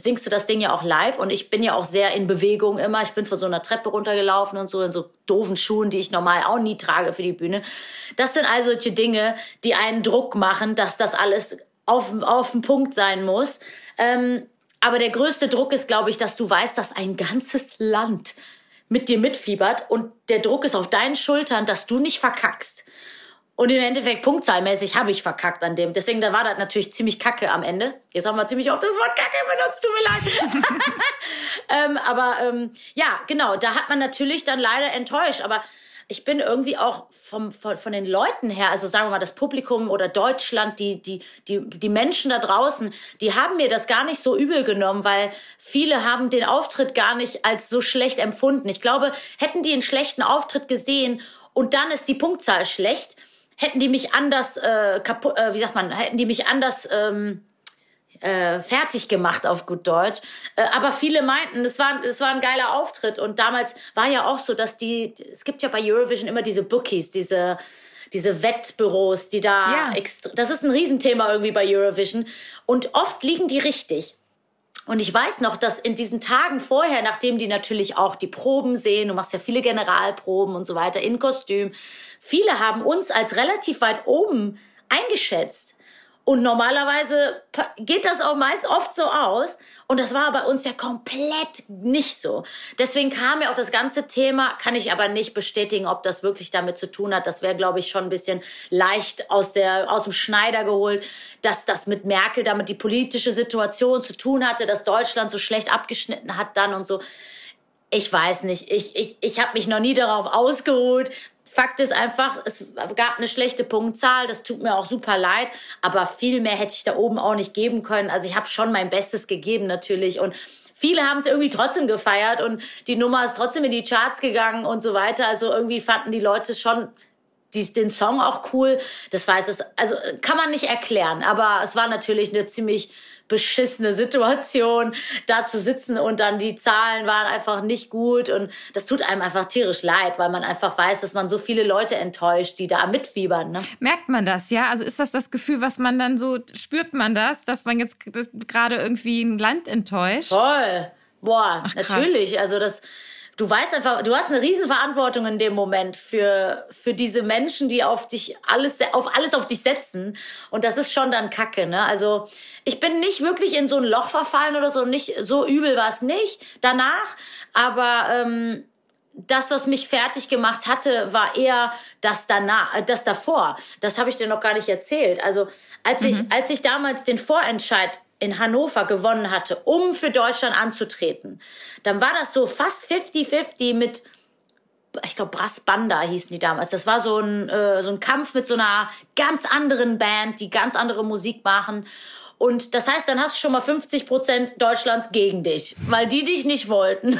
singst du das Ding ja auch live und ich bin ja auch sehr in Bewegung immer. Ich bin von so einer Treppe runtergelaufen und so in so doofen Schuhen, die ich normal auch nie trage für die Bühne. Das sind also solche Dinge, die einen Druck machen, dass das alles auf, auf den Punkt sein muss. Ähm, aber der größte Druck ist, glaube ich, dass du weißt, dass ein ganzes Land mit dir mitfiebert und der Druck ist auf deinen Schultern, dass du nicht verkackst. Und im Endeffekt punktzahlmäßig habe ich verkackt an dem. Deswegen da war das natürlich ziemlich kacke am Ende. Jetzt haben wir ziemlich oft das Wort kacke benutzt, tut mir leid. ähm, aber ähm, ja, genau, da hat man natürlich dann leider enttäuscht. Aber ich bin irgendwie auch vom, von, von den Leuten her, also sagen wir mal das Publikum oder Deutschland, die, die, die, die Menschen da draußen, die haben mir das gar nicht so übel genommen, weil viele haben den Auftritt gar nicht als so schlecht empfunden. Ich glaube, hätten die einen schlechten Auftritt gesehen und dann ist die Punktzahl schlecht, hätten die mich anders äh, kaputt, äh, wie sagt man, hätten die mich anders ähm, äh, fertig gemacht auf gut Deutsch. Äh, aber viele meinten, es war, es war ein geiler Auftritt. Und damals war ja auch so, dass die, es gibt ja bei Eurovision immer diese Bookies, diese, diese Wettbüros, die da ja. extra, das ist ein Riesenthema irgendwie bei Eurovision. Und oft liegen die richtig. Und ich weiß noch, dass in diesen Tagen vorher, nachdem die natürlich auch die Proben sehen, du machst ja viele Generalproben und so weiter in Kostüm, viele haben uns als relativ weit oben eingeschätzt. Und normalerweise geht das auch meist oft so aus. Und das war bei uns ja komplett nicht so. Deswegen kam ja auch das ganze Thema, kann ich aber nicht bestätigen, ob das wirklich damit zu tun hat. Das wäre, glaube ich, schon ein bisschen leicht aus, der, aus dem Schneider geholt, dass das mit Merkel damit die politische Situation zu tun hatte, dass Deutschland so schlecht abgeschnitten hat dann und so. Ich weiß nicht. Ich, ich, ich habe mich noch nie darauf ausgeruht. Fakt ist einfach, es gab eine schlechte Punktzahl, das tut mir auch super leid, aber viel mehr hätte ich da oben auch nicht geben können. Also ich habe schon mein Bestes gegeben natürlich und viele haben es irgendwie trotzdem gefeiert und die Nummer ist trotzdem in die Charts gegangen und so weiter. Also irgendwie fanden die Leute schon die, den Song auch cool. Das weiß es, also kann man nicht erklären, aber es war natürlich eine ziemlich beschissene Situation, da zu sitzen und dann die Zahlen waren einfach nicht gut und das tut einem einfach tierisch leid, weil man einfach weiß, dass man so viele Leute enttäuscht, die da mitfiebern. Ne? Merkt man das, ja? Also ist das das Gefühl, was man dann so, spürt man das, dass man jetzt gerade irgendwie ein Land enttäuscht? Voll. Boah, Ach, natürlich. Also das, du weißt einfach, du hast eine Riesenverantwortung in dem Moment für, für diese Menschen, die auf dich alles, auf alles auf dich setzen. Und das ist schon dann Kacke, ne? Also, ich bin nicht wirklich in so ein Loch verfallen oder so, nicht, so übel war es nicht danach. Aber, ähm, das, was mich fertig gemacht hatte, war eher das danach, das davor. Das habe ich dir noch gar nicht erzählt. Also als mhm. ich, als ich damals den Vorentscheid in Hannover gewonnen hatte, um für Deutschland anzutreten, dann war das so fast 50-50 mit, ich glaube, Brass Banda hießen die damals. Das war so ein, äh, so ein Kampf mit so einer ganz anderen Band, die ganz andere Musik machen. Und das heißt, dann hast du schon mal 50 Prozent Deutschlands gegen dich, weil die dich nicht wollten.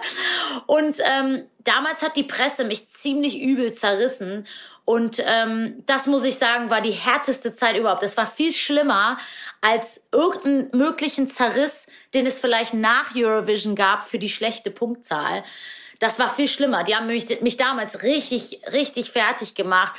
und ähm, damals hat die Presse mich ziemlich übel zerrissen Und ähm, das muss ich sagen, war die härteste Zeit überhaupt. Das war viel schlimmer als irgendeinen möglichen Zerriss, den es vielleicht nach Eurovision gab für die schlechte Punktzahl. Das war viel schlimmer. Die haben mich, mich damals richtig, richtig fertig gemacht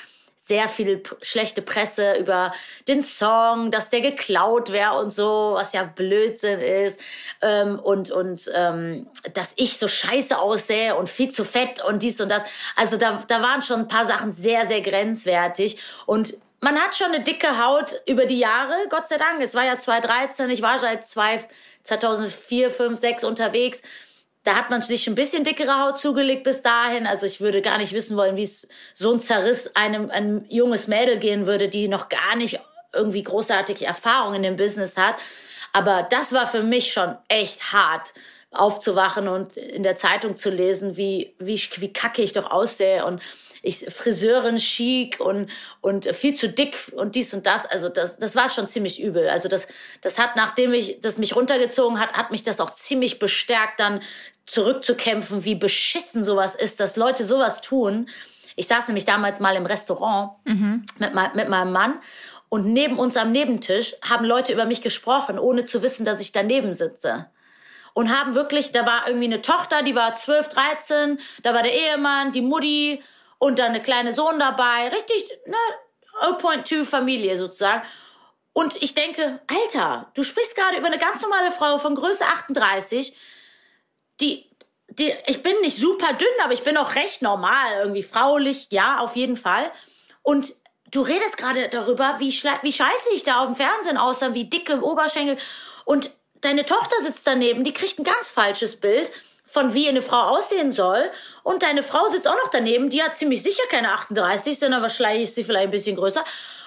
sehr viel schlechte Presse über den Song, dass der geklaut wäre und so, was ja Blödsinn ist. Ähm, und und ähm, dass ich so scheiße aussehe und viel zu fett und dies und das. Also da, da waren schon ein paar Sachen sehr, sehr grenzwertig. Und man hat schon eine dicke Haut über die Jahre, Gott sei Dank. Es war ja 2013, ich war seit 2004, 5, 6 unterwegs. Da hat man sich ein bisschen dickere Haut zugelegt bis dahin. Also ich würde gar nicht wissen wollen, wie es so ein Zerriss einem ein junges Mädel gehen würde, die noch gar nicht irgendwie großartige Erfahrung in dem Business hat. Aber das war für mich schon echt hart, aufzuwachen und in der Zeitung zu lesen, wie, wie, wie kacke ich doch aussehe und ich Friseurin chic und und viel zu dick und dies und das. Also das das war schon ziemlich übel. Also das das hat nachdem ich das mich runtergezogen hat, hat mich das auch ziemlich bestärkt dann zurückzukämpfen, wie beschissen sowas ist, dass Leute sowas tun. Ich saß nämlich damals mal im Restaurant mhm. mit, mit meinem Mann und neben uns am Nebentisch haben Leute über mich gesprochen, ohne zu wissen, dass ich daneben sitze. Und haben wirklich, da war irgendwie eine Tochter, die war 12, 13, da war der Ehemann, die Mutti und dann eine kleine Sohn dabei. Richtig, ne, 0.2 Familie sozusagen. Und ich denke, Alter, du sprichst gerade über eine ganz normale Frau von Größe 38, die, die, ich bin nicht super dünn, aber ich bin auch recht normal, irgendwie fraulich, ja, auf jeden Fall. Und du redest gerade darüber, wie, wie scheiße ich da auf dem Fernsehen aussah, wie dicke Oberschenkel. Und deine Tochter sitzt daneben, die kriegt ein ganz falsches Bild von wie eine Frau aussehen soll. Und deine Frau sitzt auch noch daneben, die hat ziemlich sicher keine 38, sondern wahrscheinlich ist sie vielleicht ein bisschen größer.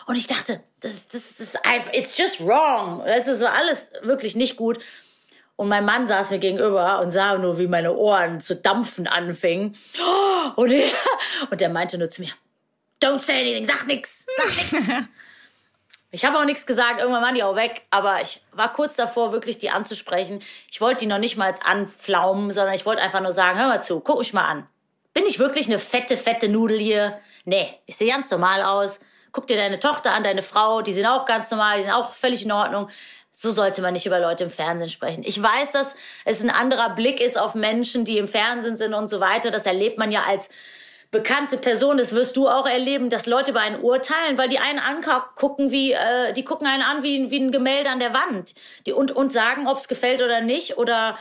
Und ich dachte, das, das, das ist einfach, it's just wrong. Das ist alles wirklich nicht gut. Und mein Mann saß mir gegenüber und sah nur, wie meine Ohren zu dampfen anfingen. Und, er, und er meinte nur zu mir, don't say anything, sag nix, sag nix. Ich habe auch nichts gesagt, irgendwann waren die auch weg, aber ich war kurz davor, wirklich die anzusprechen. Ich wollte die noch nicht mal anflaumen, sondern ich wollte einfach nur sagen, hör mal zu, guck mich mal an. Bin ich wirklich eine fette, fette Nudel hier? Nee, ich sehe ganz normal aus. Guck dir deine Tochter an, deine Frau, die sind auch ganz normal, die sind auch völlig in Ordnung so sollte man nicht über Leute im Fernsehen sprechen. Ich weiß, dass es ein anderer Blick ist auf Menschen, die im Fernsehen sind und so weiter. Das erlebt man ja als bekannte Person. Das wirst du auch erleben, dass Leute über einen urteilen, weil die einen angucken wie, äh, die gucken einen an wie, wie ein Gemälde an der Wand. Die und, und sagen, ob es gefällt oder nicht oder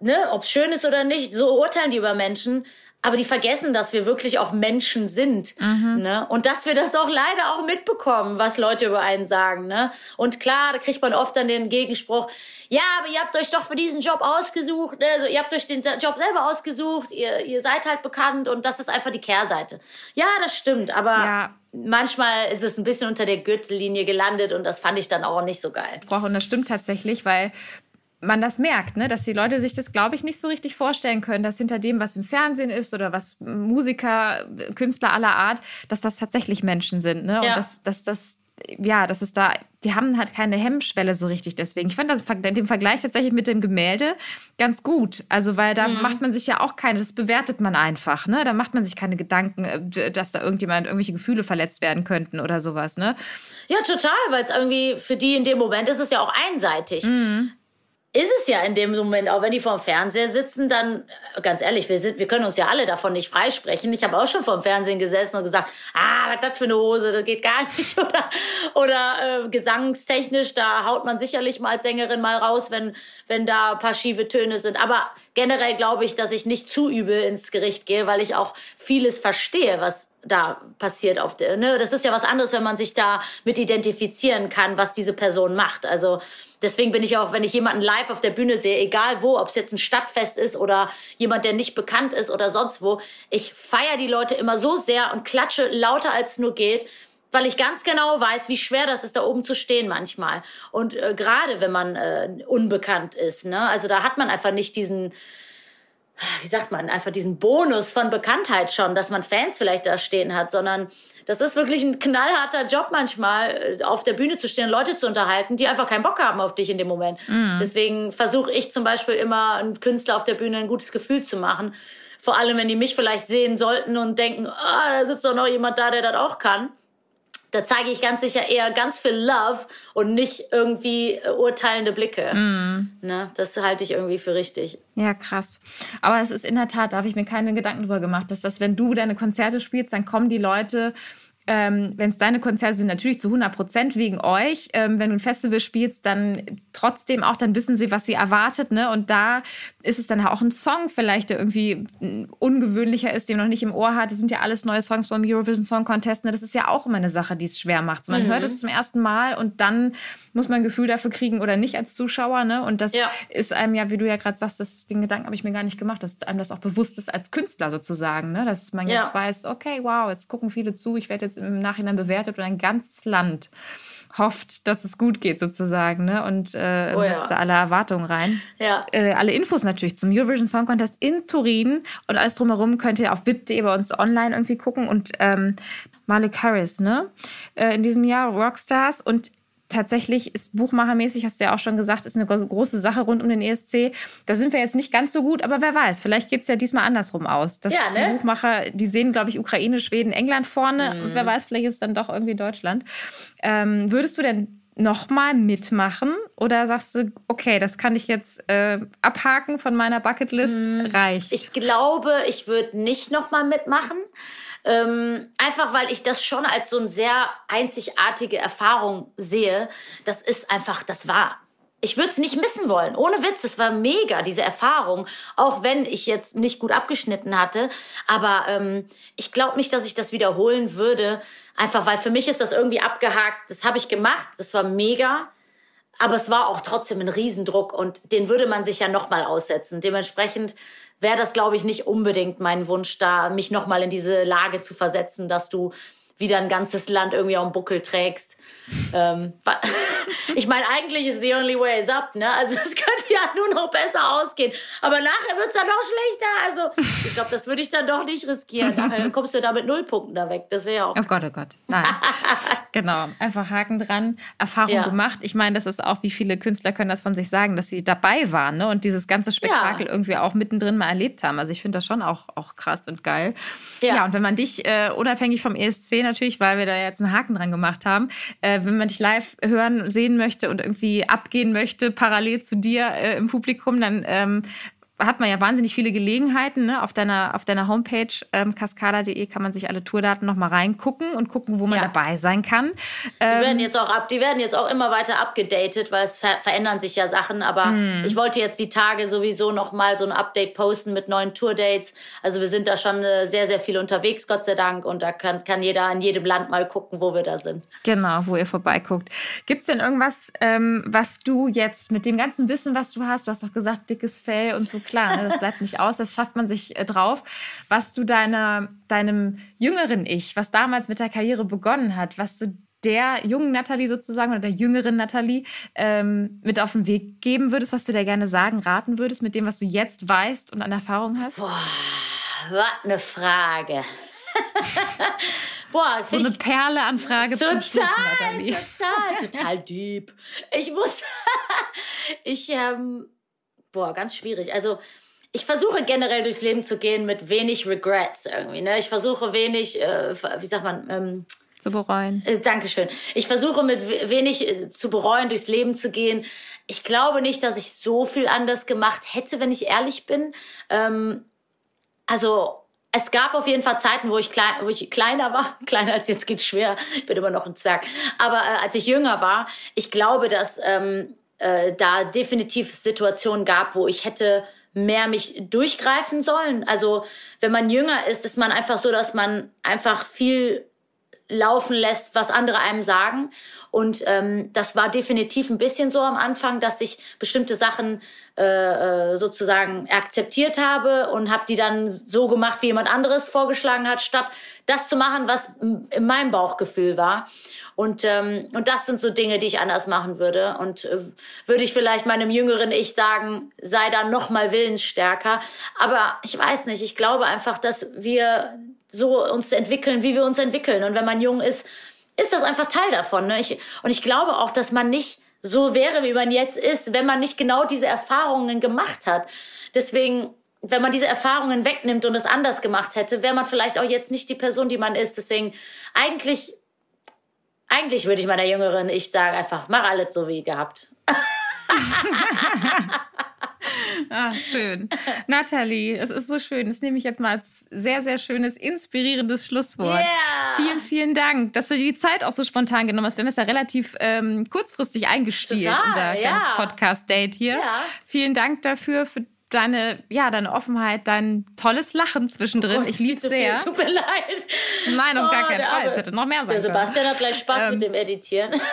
ne, ob es schön ist oder nicht. So urteilen die über Menschen aber die vergessen, dass wir wirklich auch Menschen sind. Mhm. Ne? Und dass wir das auch leider auch mitbekommen, was Leute über einen sagen. Ne? Und klar, da kriegt man oft dann den Gegenspruch, ja, aber ihr habt euch doch für diesen Job ausgesucht, ne? also ihr habt euch den Job selber ausgesucht, ihr, ihr seid halt bekannt und das ist einfach die Kehrseite. Ja, das stimmt, aber ja. manchmal ist es ein bisschen unter der Gürtellinie gelandet und das fand ich dann auch nicht so geil. Und das stimmt tatsächlich, weil man das merkt, ne? dass die Leute sich das, glaube ich, nicht so richtig vorstellen können, dass hinter dem, was im Fernsehen ist oder was Musiker, Künstler aller Art, dass das tatsächlich Menschen sind. Ne? Ja. Und dass, dass das ja, das ist da, die haben halt keine Hemmschwelle so richtig deswegen. Ich fand das den Vergleich tatsächlich mit dem Gemälde ganz gut. Also, weil da mhm. macht man sich ja auch keine, das bewertet man einfach, ne? Da macht man sich keine Gedanken, äh, dass da irgendjemand irgendwelche Gefühle verletzt werden könnten oder sowas, ne? Ja, total, weil es irgendwie für die in dem Moment ist es ja auch einseitig. Mhm ist es ja in dem Moment, auch wenn die vorm Fernseher sitzen, dann, äh, ganz ehrlich, wir, sind, wir können uns ja alle davon nicht freisprechen. Ich habe auch schon vorm Fernsehen gesessen und gesagt, ah, was das für eine Hose, das geht gar nicht. Oder, oder äh, gesangstechnisch, da haut man sicherlich mal als Sängerin mal raus, wenn, wenn da ein paar schiefe Töne sind. Aber generell glaube ich, dass ich nicht zu übel ins Gericht gehe, weil ich auch vieles verstehe, was da passiert auf der, ne? Das ist ja was anderes, wenn man sich da mit identifizieren kann, was diese Person macht. Also deswegen bin ich auch, wenn ich jemanden live auf der Bühne sehe, egal wo, ob es jetzt ein Stadtfest ist oder jemand, der nicht bekannt ist oder sonst wo, ich feiere die Leute immer so sehr und klatsche lauter als nur geht, weil ich ganz genau weiß, wie schwer das ist, da oben zu stehen manchmal. Und äh, gerade wenn man äh, unbekannt ist, ne? Also da hat man einfach nicht diesen wie sagt man, einfach diesen Bonus von Bekanntheit schon, dass man Fans vielleicht da stehen hat, sondern das ist wirklich ein knallharter Job manchmal, äh, auf der Bühne zu stehen, Leute zu unterhalten, die einfach keinen Bock haben auf dich in dem Moment. Mhm. Deswegen versuche ich zum Beispiel immer, einem Künstler auf der Bühne ein gutes Gefühl zu machen Vor allem, wenn die mich vielleicht sehen sollten und denken, ah, da sitzt doch noch jemand da, der das auch kann da zeige ich ganz sicher eher ganz viel Love und nicht irgendwie äh, urteilende Blicke. Mm. Ne? Das halte ich irgendwie für richtig. Ja, krass. Aber es ist in der Tat, da habe ich mir keine Gedanken drüber gemacht, dass das, wenn du deine Konzerte spielst, dann kommen die Leute ähm, wenn es deine Konzerte sind, natürlich zu 100 Prozent wegen euch. Ähm, wenn du ein Festival spielst, dann trotzdem auch, dann wissen sie, was sie erwartet. Ne? Und da ist es dann auch ein Song vielleicht, der irgendwie ungewöhnlicher ist, den man noch nicht im Ohr hat. Das sind ja alles neue Songs beim Eurovision Song Contest. Ne? Das ist ja auch immer eine Sache, die es schwer macht. Man mhm. hört es zum ersten Mal und dann muss man ein Gefühl dafür kriegen oder nicht als Zuschauer. Ne? Und das ja. ist einem ja, wie du ja gerade sagst, das, den Gedanken habe ich mir gar nicht gemacht, dass einem das auch bewusst ist als Künstler sozusagen. Ne? Dass man ja. jetzt weiß, okay, wow, jetzt gucken viele zu, ich werde jetzt im Nachhinein bewertet und ein ganzes Land hofft, dass es gut geht sozusagen ne? und äh, oh, setzt ja. da alle Erwartungen rein. Ja. Äh, alle Infos natürlich zum Eurovision Song Contest in Turin und alles drumherum könnt ihr auf vip.de bei uns online irgendwie gucken und ähm, Malik Harris, ne? Äh, in diesem Jahr Rockstars und tatsächlich ist buchmachermäßig, hast du ja auch schon gesagt, ist eine große Sache rund um den ESC. Da sind wir jetzt nicht ganz so gut, aber wer weiß, vielleicht geht es ja diesmal andersrum aus. Dass ja, ne? Die Buchmacher, die sehen, glaube ich, Ukraine, Schweden, England vorne mhm. und wer weiß, vielleicht ist es dann doch irgendwie Deutschland. Ähm, würdest du denn nochmal mitmachen oder sagst du, okay, das kann ich jetzt äh, abhaken von meiner Bucketlist, mhm. reicht? Ich glaube, ich würde nicht nochmal mitmachen. Ähm, einfach weil ich das schon als so eine sehr einzigartige Erfahrung sehe. Das ist einfach, das war ich würde es nicht missen wollen. Ohne Witz, es war mega, diese Erfahrung. Auch wenn ich jetzt nicht gut abgeschnitten hatte. Aber ähm, ich glaube nicht, dass ich das wiederholen würde. Einfach weil für mich ist das irgendwie abgehakt. Das habe ich gemacht. Das war mega. Aber es war auch trotzdem ein Riesendruck und den würde man sich ja nochmal aussetzen. Dementsprechend wäre das, glaube ich, nicht unbedingt mein Wunsch, da mich nochmal in diese Lage zu versetzen, dass du wieder ein ganzes Land irgendwie auf dem Buckel trägst. ähm, ich meine, eigentlich ist the only way is up, ne? Also es könnte ja nur noch besser ausgehen. Aber nachher wird es dann noch schlechter. Also ich glaube, das würde ich dann doch nicht riskieren. Nachher kommst du da mit Nullpunkten da weg. Das wäre ja auch. Oh Gott, oh Gott. Nein. genau. Einfach Haken dran, Erfahrung ja. gemacht. Ich meine, das ist auch, wie viele Künstler können das von sich sagen, dass sie dabei waren, ne? Und dieses ganze Spektakel ja. irgendwie auch mittendrin mal erlebt haben. Also ich finde das schon auch, auch krass und geil. Ja. ja, und wenn man dich äh, unabhängig vom ESC natürlich, weil wir da jetzt einen Haken dran gemacht haben, äh, wenn man dich live hören, sehen möchte und irgendwie abgehen möchte, parallel zu dir äh, im Publikum, dann ähm, hat man ja wahnsinnig viele Gelegenheiten. Ne? Auf, deiner, auf deiner Homepage ähm, cascada.de kann man sich alle Tourdaten noch mal reingucken und gucken, wo man ja. dabei sein kann. Die, ähm, werden jetzt auch ab, die werden jetzt auch immer weiter abgedatet, weil es ver verändern sich ja Sachen. Aber hm. ich wollte jetzt die Tage sowieso noch mal so ein Update posten mit neuen Tourdates. Also wir sind da schon äh, sehr, sehr viel unterwegs, Gott sei Dank. Und da kann, kann jeder in jedem Land mal gucken, wo wir da sind. Genau, wo ihr vorbeiguckt. Gibt es denn irgendwas, ähm, was du jetzt mit dem ganzen Wissen, was du hast, du hast doch gesagt, dickes Fell und so klar, ne? das bleibt nicht aus, das schafft man sich äh, drauf. Was du deiner, deinem jüngeren Ich, was damals mit der Karriere begonnen hat, was du der jungen Natalie sozusagen oder der jüngeren Natalie ähm, mit auf den Weg geben würdest, was du dir gerne sagen, raten würdest mit dem, was du jetzt weißt und an Erfahrung hast? Boah, was eine Frage. Boah, so eine Perle an Frage total, zum Schluss, Natalie. Total, total deep. Ich muss, ich, ähm, boah, ganz schwierig. Also ich versuche generell durchs Leben zu gehen mit wenig Regrets irgendwie. Ne? Ich versuche wenig, äh, wie sagt man, ähm, zu bereuen. Äh, Dankeschön. Ich versuche mit wenig äh, zu bereuen durchs Leben zu gehen. Ich glaube nicht, dass ich so viel anders gemacht hätte, wenn ich ehrlich bin. Ähm, also es gab auf jeden Fall Zeiten, wo ich, klein, wo ich kleiner war. Kleiner als jetzt geht's schwer. Ich bin immer noch ein Zwerg. Aber äh, als ich jünger war, ich glaube, dass ähm, äh, da definitiv Situationen gab, wo ich hätte mehr mich durchgreifen sollen. Also wenn man jünger ist, ist man einfach so, dass man einfach viel laufen lässt, was andere einem sagen. Und ähm, das war definitiv ein bisschen so am Anfang, dass ich bestimmte Sachen äh, äh sozusagen akzeptiert habe und habe die dann so gemacht, wie jemand anderes vorgeschlagen hat, statt das zu machen, was in meinem Bauchgefühl war. Und, ähm, und das sind so Dinge, die ich anders machen würde. Und äh, würde ich vielleicht meinem jüngeren Ich sagen, sei da noch mal willensstärker. Aber ich weiß nicht, ich glaube einfach, dass wir so uns entwickeln, wie wir uns entwickeln. Und wenn man jung ist, ist das einfach Teil davon. Ne? Ich, und ich glaube auch, dass man nicht so wäre, wie man jetzt ist, wenn man nicht genau diese Erfahrungen gemacht hat. Deswegen wenn man diese Erfahrungen wegnimmt und es anders gemacht hätte, wäre man vielleicht auch jetzt nicht die Person, die man ist. Deswegen eigentlich, eigentlich würde ich meiner Jüngeren, ich sage einfach, mach alles so wie gehabt. Ah, schön. Nathalie, es ist so schön. Das nehme ich jetzt mal als sehr, sehr schönes, inspirierendes Schlusswort. Yeah. Vielen, vielen Dank, dass du dir die Zeit auch so spontan genommen hast. Wir haben es ja relativ ähm, kurzfristig eingestielt, Total, unser kleines ja. Podcast-Date hier. Ja. Vielen Dank dafür, für deine, ja, deine Offenheit, dein tolles Lachen zwischendrin. Oh Gott, ich liebe es sehr. Tut mir leid. Nein, auf gar Oh, keinen der Fall. Arme. Es hätte noch mehr sein Der können. Sebastian hat gleich Spaß Ähm. mit dem Editieren.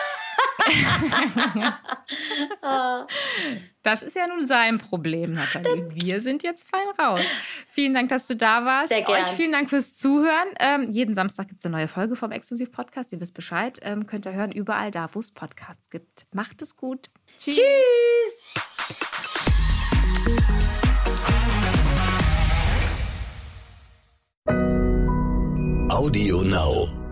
Das ist ja nun sein Problem, Nathalie. Wir sind jetzt fein raus. Vielen Dank, dass du da warst. Sehr gern. Euch vielen Dank fürs Zuhören. Ähm, jeden Samstag gibt es eine neue Folge vom Exklusiv-Podcast. Ihr wisst Bescheid. Ähm, könnt ihr hören überall da, wo es Podcasts gibt. Macht es gut. Tschüss. Tschüss. Audio Now.